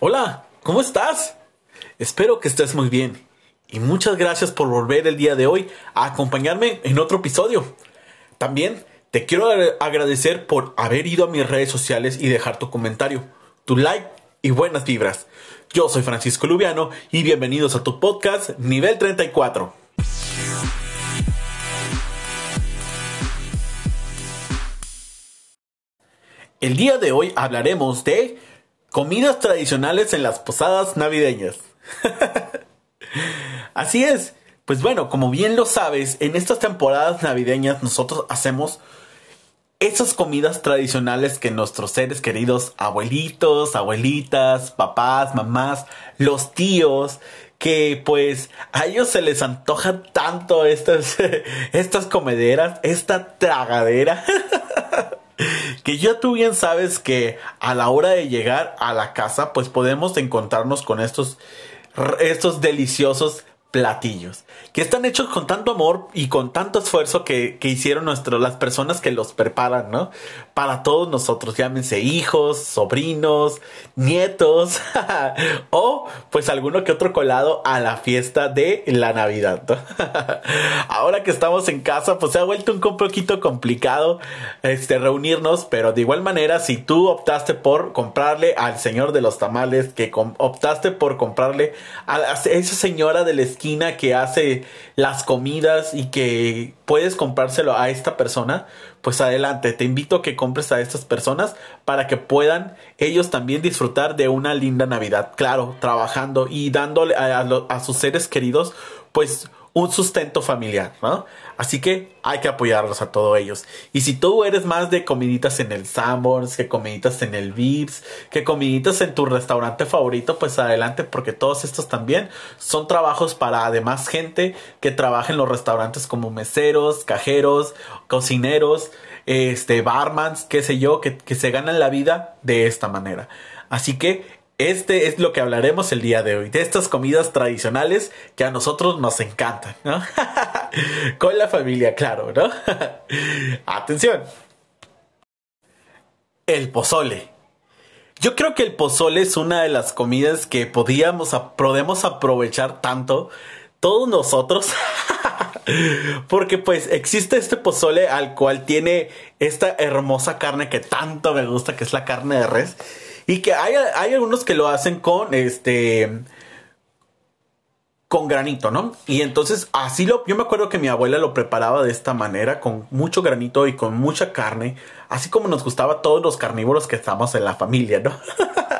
Hola, ¿cómo estás? Espero que estés muy bien. Y muchas gracias por volver el día de hoy a acompañarme en otro episodio. También te quiero agradecer por haber ido a mis redes sociales y dejar tu comentario, tu like y buenas vibras. Yo soy Francisco Lubiano y bienvenidos a tu podcast Nivel 34. El día de hoy hablaremos de comidas tradicionales en las posadas navideñas. Así es. Pues bueno, como bien lo sabes, en estas temporadas navideñas nosotros hacemos esas comidas tradicionales que nuestros seres queridos, abuelitos, abuelitas, papás, mamás, los tíos, que pues a ellos se les antoja tanto estas, estas comederas, esta tragadera. que ya tú bien sabes que a la hora de llegar a la casa pues podemos encontrarnos con estos, estos deliciosos platillos que están hechos con tanto amor y con tanto esfuerzo que, que hicieron nuestro, las personas que los preparan, ¿no? Para todos nosotros, llámense hijos, sobrinos, nietos o pues alguno que otro colado a la fiesta de la Navidad. Ahora que estamos en casa, pues se ha vuelto un poquito complicado este, reunirnos, pero de igual manera, si tú optaste por comprarle al señor de los tamales, que optaste por comprarle a esa señora de la esquina que hace las comidas y que puedes comprárselo a esta persona, pues adelante, te invito a que compres a estas personas para que puedan ellos también disfrutar de una linda Navidad, claro, trabajando y dándole a, a sus seres queridos pues un sustento familiar, ¿no? Así que hay que apoyarlos a todos ellos. Y si tú eres más de comiditas en el Sanborns, que comiditas en el Vips, que comiditas en tu restaurante favorito, pues adelante, porque todos estos también son trabajos para además gente que trabaja en los restaurantes como meseros, cajeros, cocineros, este, barmans, qué sé yo, que, que se ganan la vida de esta manera. Así que este es lo que hablaremos el día de hoy, de estas comidas tradicionales que a nosotros nos encantan, ¿no? Con la familia, claro, ¿no? Atención. El pozole. Yo creo que el pozole es una de las comidas que podíamos, podemos aprovechar tanto todos nosotros. Porque pues existe este pozole al cual tiene esta hermosa carne que tanto me gusta, que es la carne de res y que hay, hay algunos que lo hacen con este con granito, ¿no? Y entonces así lo, yo me acuerdo que mi abuela lo preparaba de esta manera, con mucho granito y con mucha carne, así como nos gustaba a todos los carnívoros que estamos en la familia, ¿no?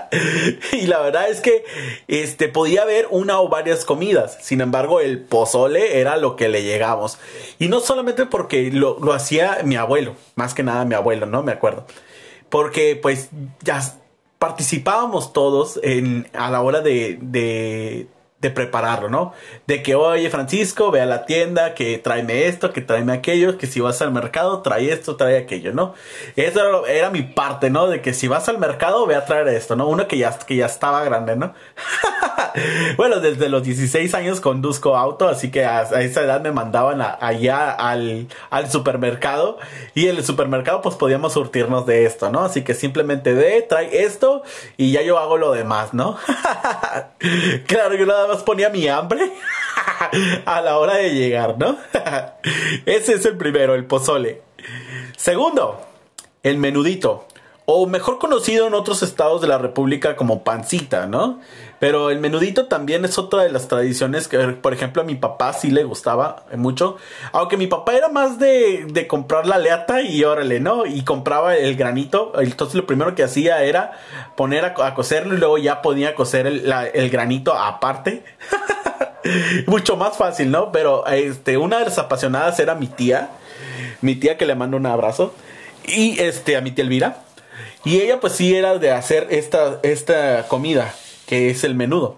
y la verdad es que este podía haber una o varias comidas, sin embargo el pozole era lo que le llegamos. Y no solamente porque lo, lo hacía mi abuelo, más que nada mi abuelo, ¿no? Me acuerdo. Porque pues ya participábamos todos en, a la hora de, de, prepararlo, ¿no? De que, oye, Francisco, ve a la tienda, que tráeme esto, que tráeme aquello, que si vas al mercado, trae esto, trae aquello, ¿no? Eso era, mi parte, ¿no? De que si vas al mercado, ve a traer esto, ¿no? Uno que ya, que ya estaba grande, ¿no? bueno, desde los 16 años conduzco auto, así que a, esa edad me mandaban allá al, al, supermercado y en el supermercado pues podíamos surtirnos de esto, ¿no? Así que simplemente ve, trae esto y ya yo hago lo demás, ¿no? claro, yo nada más ponía mi hambre a la hora de llegar, ¿no? Ese es el primero, el pozole. Segundo, el menudito o mejor conocido en otros estados de la República como pancita, ¿no? Pero el menudito también es otra de las tradiciones que, por ejemplo, a mi papá sí le gustaba mucho. Aunque mi papá era más de, de comprar la leata y órale, ¿no? Y compraba el granito. Entonces lo primero que hacía era poner a, cocerlo y luego ya podía cocer el, el granito aparte. Mucho más fácil, ¿no? Pero este, una de las apasionadas era mi tía. Mi tía que le mando un abrazo. Y este, a mi tía Elvira y ella pues sí era de hacer esta, esta comida, que es el menudo.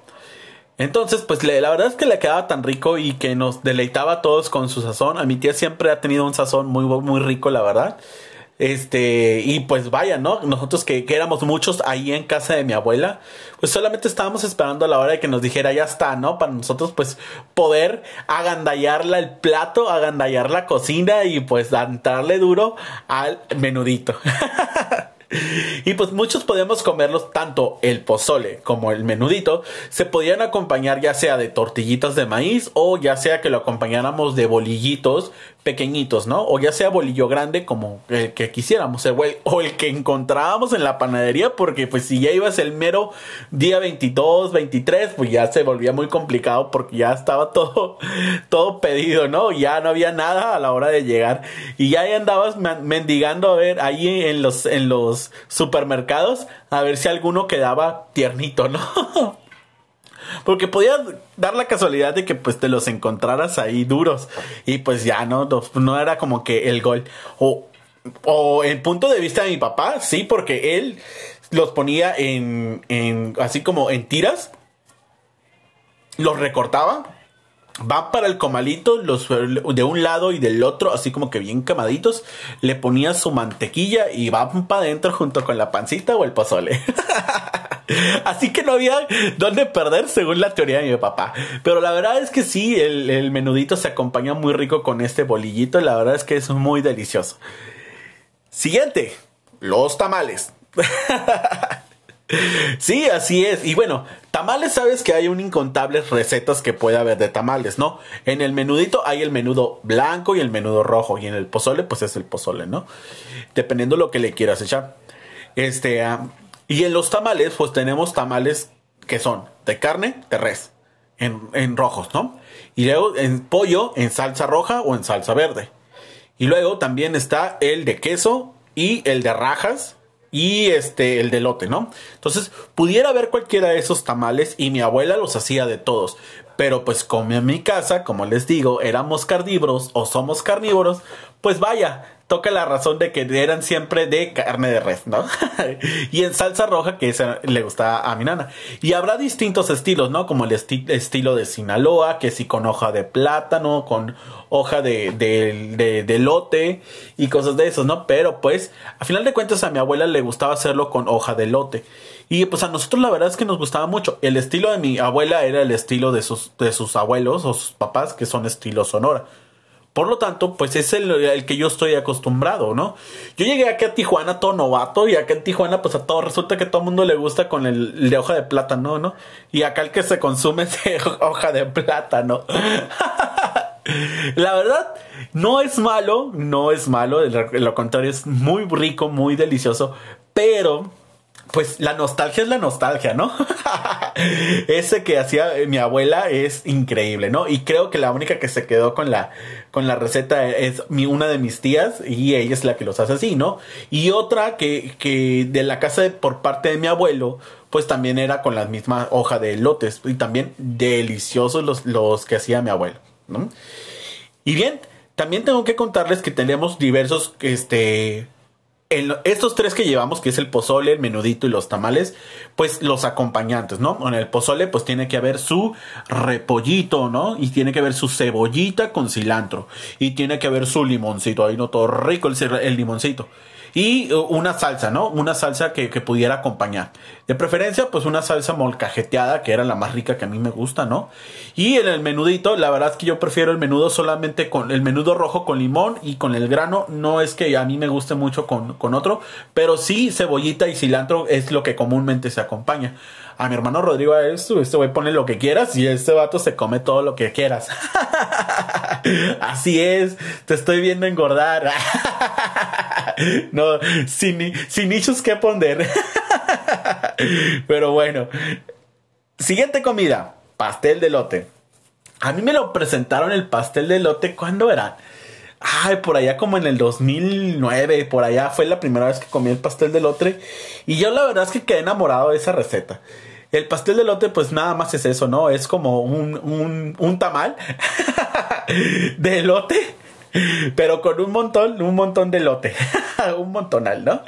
Entonces, pues la verdad es que le quedaba tan rico y que nos deleitaba a todos con su sazón. A mi tía siempre ha tenido un sazón muy, muy rico, la verdad. Este, y pues vaya, ¿no? Nosotros que, éramos muchos ahí en casa de mi abuela, pues solamente estábamos esperando a la hora de que nos dijera ya está, ¿no? Para nosotros pues poder agandallarla el plato, agandallar la cocina y pues darle duro al menudito. y pues muchos podíamos comerlos, tanto el pozole como el menudito, se podían acompañar ya sea de tortillitas de maíz o ya sea que lo acompañáramos de bolillitos pequeñitos, ¿no? O ya sea bolillo grande como el que quisiéramos, o el que encontrábamos en la panadería, porque pues si ya ibas el mero día 22, 23, pues ya se volvía muy complicado porque ya estaba todo, todo pedido, ¿no? Ya no había nada a la hora de llegar y ya andabas mendigando a ver ahí en los, en los supermercados a ver si alguno quedaba tiernito, ¿no? Porque podía dar la casualidad de que pues te los encontraras ahí duros. Y pues ya no, no, era como que el gol. O, o el punto de vista de mi papá, sí, porque él los ponía en, en así como en tiras. Los recortaba van para el comalito los de un lado y del otro, así como que bien quemaditos. Le ponía su mantequilla y van para adentro junto con la pancita o el pozole. así que no había dónde perder según la teoría de mi papá. Pero la verdad es que sí, el, menudito se acompaña muy rico con este bolillito. La verdad es que es muy delicioso. Siguiente, los tamales. Sí, así es. Y bueno, tamales, sabes que hay un incontables recetas que puede haber de tamales, ¿no? En el menudito hay el menudo blanco y el menudo rojo. Y en el pozole, pues es el pozole, ¿no? Dependiendo lo que le quieras echar. Este, ah, y en los tamales, pues tenemos tamales que son de carne, de res, en, en rojos, ¿no? Y luego en pollo, en salsa roja o en salsa verde. Y luego también está el de queso y el de rajas y este el delote, ¿no? Entonces, pudiera haber cualquiera de esos tamales y mi abuela los hacía de todos. Pero pues como en mi casa, como les digo, éramos carnívoros o somos carnívoros, pues vaya, toca la razón de que eran siempre de carne de res, ¿no? y en salsa roja, que esa le gustaba a mi nana. Y habrá distintos estilos, ¿no? Como el estilo de Sinaloa, que sí con hoja de plátano, con hoja de, de, lote y cosas de esos, ¿no? Pero pues, a final de cuentas, a mi abuela le gustaba hacerlo con hoja de lote. Y pues a nosotros la verdad es que nos gustaba mucho. El estilo de mi abuela era el estilo de sus, de sus abuelos o sus papás, que son estilo sonora. Por lo tanto, pues es el, que yo estoy acostumbrado, ¿no? Yo llegué aquí a Tijuana todo novato y acá en Tijuana pues a todo resulta que todo el mundo le gusta con el, de hoja de plátano, ¿no? Y acá el que se consume es de hoja de plátano. La verdad, no es malo, no es malo, lo contrario es muy rico, muy delicioso, pero pues la nostalgia es la nostalgia, ¿no? Ese que hacía mi abuela es increíble, ¿no? Y creo que la única que se quedó con la, con la receta es mi, una de mis tías y ella es la que los hace así, ¿no? Y otra que, que de la casa por parte de mi abuelo, pues también era con la misma hoja de lotes y también deliciosos los, los que hacía mi abuelo, ¿no? Y bien, también tengo que contarles que tenemos diversos, este, estos tres que llevamos, que es el pozole, el menudito y los tamales, pues los acompañantes, ¿no? En el pozole, pues tiene que haber su repollito, ¿no? Y tiene que haber su cebollita con cilantro. Y tiene que haber su limoncito. Ahí no todo rico el, el limoncito y uh, una salsa, ¿no? Una salsa que, pudiera acompañar. De preferencia, pues una salsa molcajeteada, que era la más rica que a mí me gusta, ¿no? Y en el menudito, la verdad es que yo prefiero el menudo solamente con el menudo rojo con limón y con el grano. No es que a mí me guste mucho con, con otro, pero sí cebollita y cilantro es lo que comúnmente se acompaña a mi hermano Rodrigo a esto, este güey pone lo que quieras y este vato se come todo lo que quieras. Así es, te estoy viendo engordar. no, sin, sin nichos que poner. Pero bueno, siguiente comida, pastel de lote. A mí me lo presentaron el pastel de lote, ¿cuándo era? Ay, por allá como en el 2009, por allá fue la primera vez que comí el pastel de lote. Y yo la verdad es que quedé enamorado de esa receta. El pastel de lote, pues nada más es eso, ¿no? Es como un, un, un tamal de lote, pero con un montón, un montón de lote, un montonal, ¿no?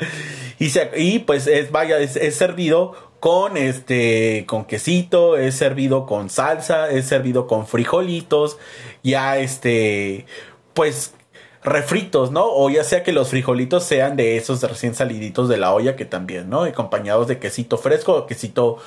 Y, se, y pues es, vaya, es, servido con este con quesito, es servido con salsa, es servido con frijolitos, ya este pues refritos, ¿no? O ya sea que los frijolitos sean de esos recién saliditos de la olla que también, ¿no? Acompañados de quesito fresco o quesito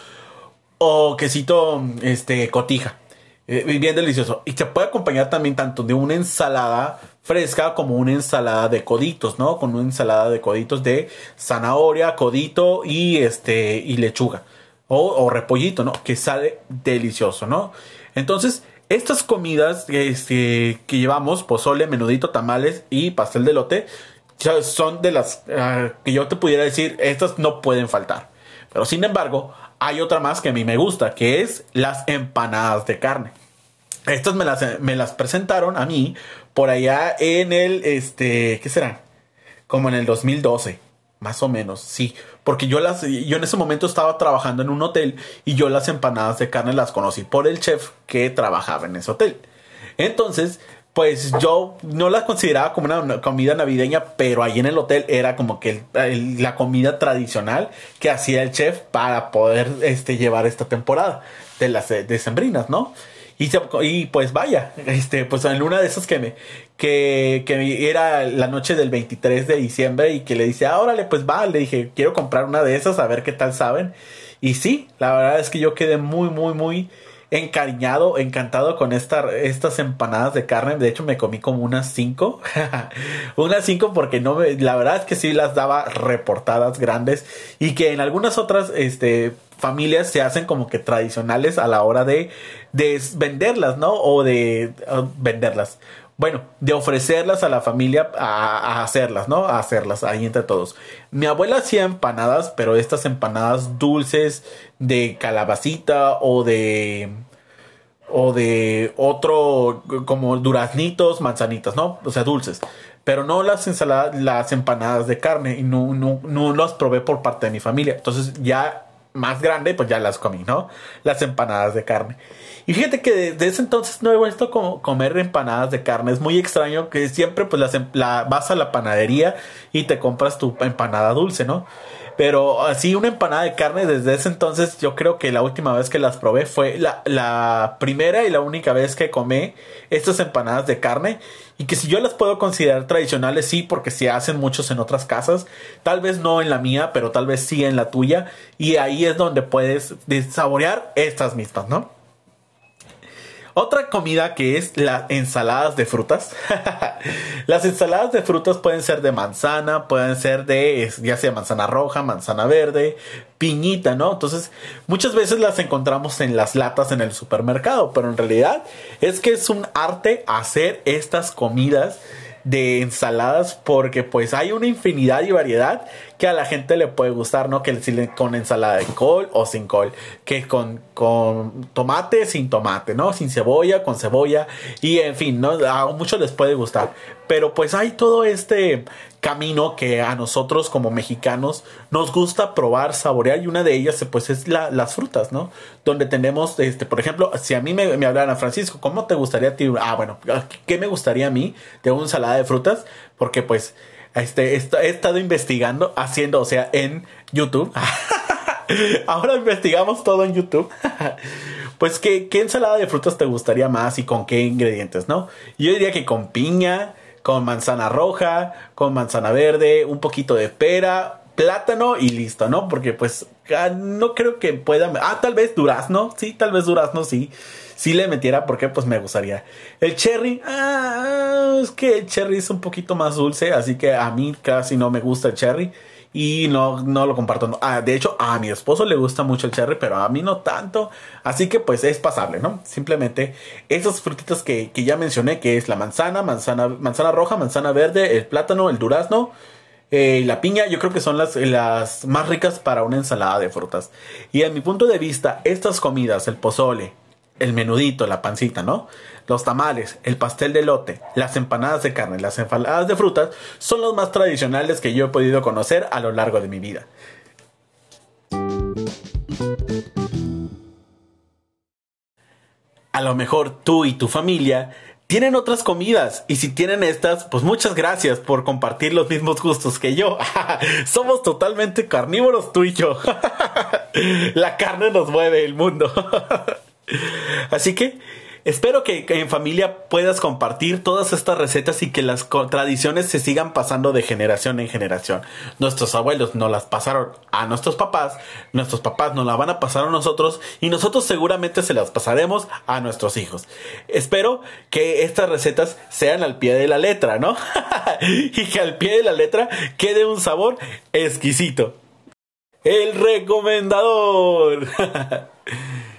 o quesito este cotija. Eh, bien delicioso. Y se puede acompañar también tanto de una ensalada fresca como una ensalada de coditos, ¿no? Con una ensalada de coditos de zanahoria, codito y este y lechuga o, repollito, ¿no? Que sale delicioso, ¿no? Entonces, estas comidas este, que llevamos, pozole, menudito, tamales y pastel de lote, son de las ah, que yo te pudiera decir, estas no pueden faltar. Pero sin embargo, hay otra más que a mí me gusta, que es las empanadas de carne. Estas me las, presentaron a mí por allá en el, este, ¿qué será? Como en el 2012, más o menos, sí. Porque yo las, yo en ese momento estaba trabajando en un hotel y yo las empanadas de carne las conocí por el chef que trabajaba en ese hotel. Entonces, pues yo no las consideraba como una comida navideña, pero ahí en el hotel era como que la comida tradicional que hacía el chef para poder este, llevar esta temporada de las decembrinas, ¿no? Y, y pues vaya, este, pues en una de esas que me, que, que era la noche del 23 de diciembre y que le dice, ah, órale, pues va, le dije, quiero comprar una de esas a ver qué tal saben. Y sí, la verdad es que yo quedé muy, muy, muy encariñado, encantado con esta, estas empanadas de carne. De hecho, me comí como unas cinco. unas cinco porque no me, la verdad es que sí las daba reportadas grandes y que en algunas otras, este, familias se hacen como que tradicionales a la hora de, de venderlas, ¿no? O de venderlas. Bueno, de ofrecerlas a la familia a, hacerlas, ¿no? A hacerlas ahí entre todos. Mi abuela hacía empanadas, pero estas empanadas dulces de calabacita o de o de otro como duraznitos, manzanitas, ¿no? O sea, dulces. Pero no las ensaladas, las empanadas de carne y no, no, no las probé por parte de mi familia. Entonces ya más grande, pues ya las comí, ¿no? Las empanadas de carne. Y fíjate que desde ese entonces no he vuelto a comer empanadas de carne. Es muy extraño que siempre pues las, em, vas a la panadería y te compras tu empanada dulce, ¿no? Pero así una empanada de carne desde ese entonces yo creo que la última vez que las probé fue la, la primera y la única vez que comí estas empanadas de carne. Y que si yo las puedo considerar tradicionales sí porque se hacen muchos en otras casas. Tal vez no en la mía pero tal vez sí en la tuya. Y ahí es donde puedes saborear estas mismas no otra comida que es las ensaladas de frutas. las ensaladas de frutas pueden ser de manzana, pueden ser de ya sea manzana roja, manzana verde, piñita, ¿no? Entonces, muchas veces las encontramos en las latas en el supermercado, pero en realidad es que es un arte hacer estas comidas de ensaladas porque pues hay una infinidad y variedad que a la gente le puede gustar, ¿no? Que si con ensalada de col o sin col, que con, con tomate, sin tomate, ¿no? Sin cebolla, con cebolla y en fin, ¿no? A muchos les puede gustar. Pero pues hay todo este camino que a nosotros como mexicanos nos gusta probar, saborear y una de ellas pues es las frutas, ¿no? Donde tenemos, este, por ejemplo, si a mí me, me hablaran Francisco, ¿cómo te gustaría a ti? Ah, bueno, ¿qué me gustaría a mí de una ensalada de frutas? Porque pues este, he estado investigando, haciendo, o sea, en YouTube. Ahora investigamos todo en YouTube. pues, ¿qué, ¿qué ensalada de frutas te gustaría más y con qué ingredientes, no? Yo diría que con piña, con manzana roja, con manzana verde, un poquito de pera, plátano y listo, ¿no? Porque pues ah, no creo que pueda... Ah, tal vez durazno, sí, tal vez durazno, sí. Sí le metiera porque pues me gustaría. El cherry, ah, es que el cherry es un poquito más dulce, así que a mí casi no me gusta el cherry y no, no lo comparto. Ah, de hecho, a mi esposo le gusta mucho el cherry, pero a mí no tanto. Así que pues es pasable, ¿no? Simplemente esas frutitas que, ya mencioné, que es la manzana, manzana, manzana roja, manzana verde, el plátano, el durazno. Eh, la piña yo creo que son las, las más ricas para una ensalada de frutas. Y a mi punto de vista, estas comidas, el pozole, el menudito, la pancita, ¿no? Los tamales, el pastel de lote, las empanadas de carne, las empanadas de frutas son los más tradicionales que yo he podido conocer a lo largo de mi vida. A lo mejor tú y tu familia tienen otras comidas y si tienen estas, pues muchas gracias por compartir los mismos gustos que yo. Somos totalmente carnívoros tú y yo. La carne nos mueve el mundo. Así que Espero que, en familia puedas compartir todas estas recetas y que las tradiciones se sigan pasando de generación en generación. Nuestros abuelos nos las pasaron a nuestros papás, nuestros papás nos las van a pasar a nosotros y nosotros seguramente se las pasaremos a nuestros hijos. Espero que estas recetas sean al pie de la letra, ¿no? y que al pie de la letra quede un sabor exquisito. El recomendador.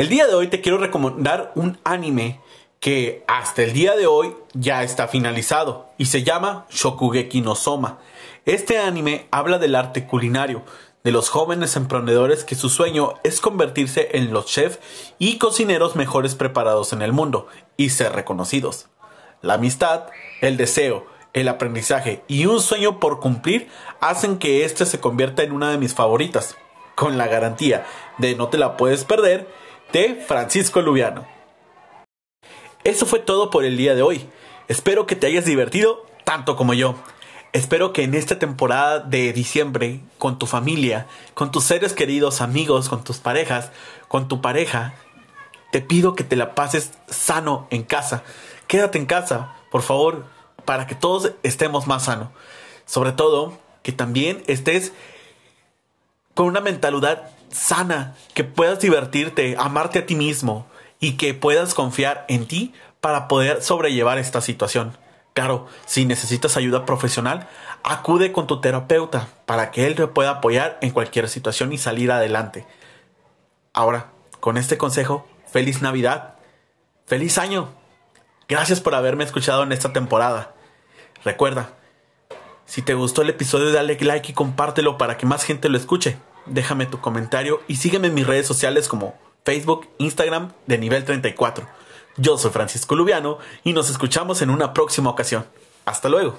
El día de hoy te quiero recomendar un anime que hasta el día de hoy ya está finalizado y se llama Shokugeki no Soma. Este anime habla del arte culinario, de los jóvenes emprendedores que su sueño es convertirse en los chefs y cocineros mejores preparados en el mundo y ser reconocidos. La amistad, el deseo, el aprendizaje y un sueño por cumplir hacen que este se convierta en una de mis favoritas, con la garantía de no te la puedes perder de Francisco Lubiano. Eso fue todo por el día de hoy. Espero que te hayas divertido tanto como yo. Espero que en esta temporada de diciembre, con tu familia, con tus seres queridos, amigos, con tus parejas, con tu pareja, te pido que te la pases sano en casa. Quédate en casa, por favor, para que todos estemos más sanos. Sobre todo, que también estés con una mentalidad sana, que puedas divertirte, amarte a ti mismo y que puedas confiar en ti para poder sobrellevar esta situación. Claro, si necesitas ayuda profesional, acude con tu terapeuta para que él te pueda apoyar en cualquier situación y salir adelante. Ahora, con este consejo, feliz Navidad, feliz año. Gracias por haberme escuchado en esta temporada. Recuerda, si te gustó el episodio, dale like y compártelo para que más gente lo escuche déjame tu comentario y sígueme en mis redes sociales como Facebook, Instagram de nivel 34. Yo soy Francisco Lubiano y nos escuchamos en una próxima ocasión. Hasta luego.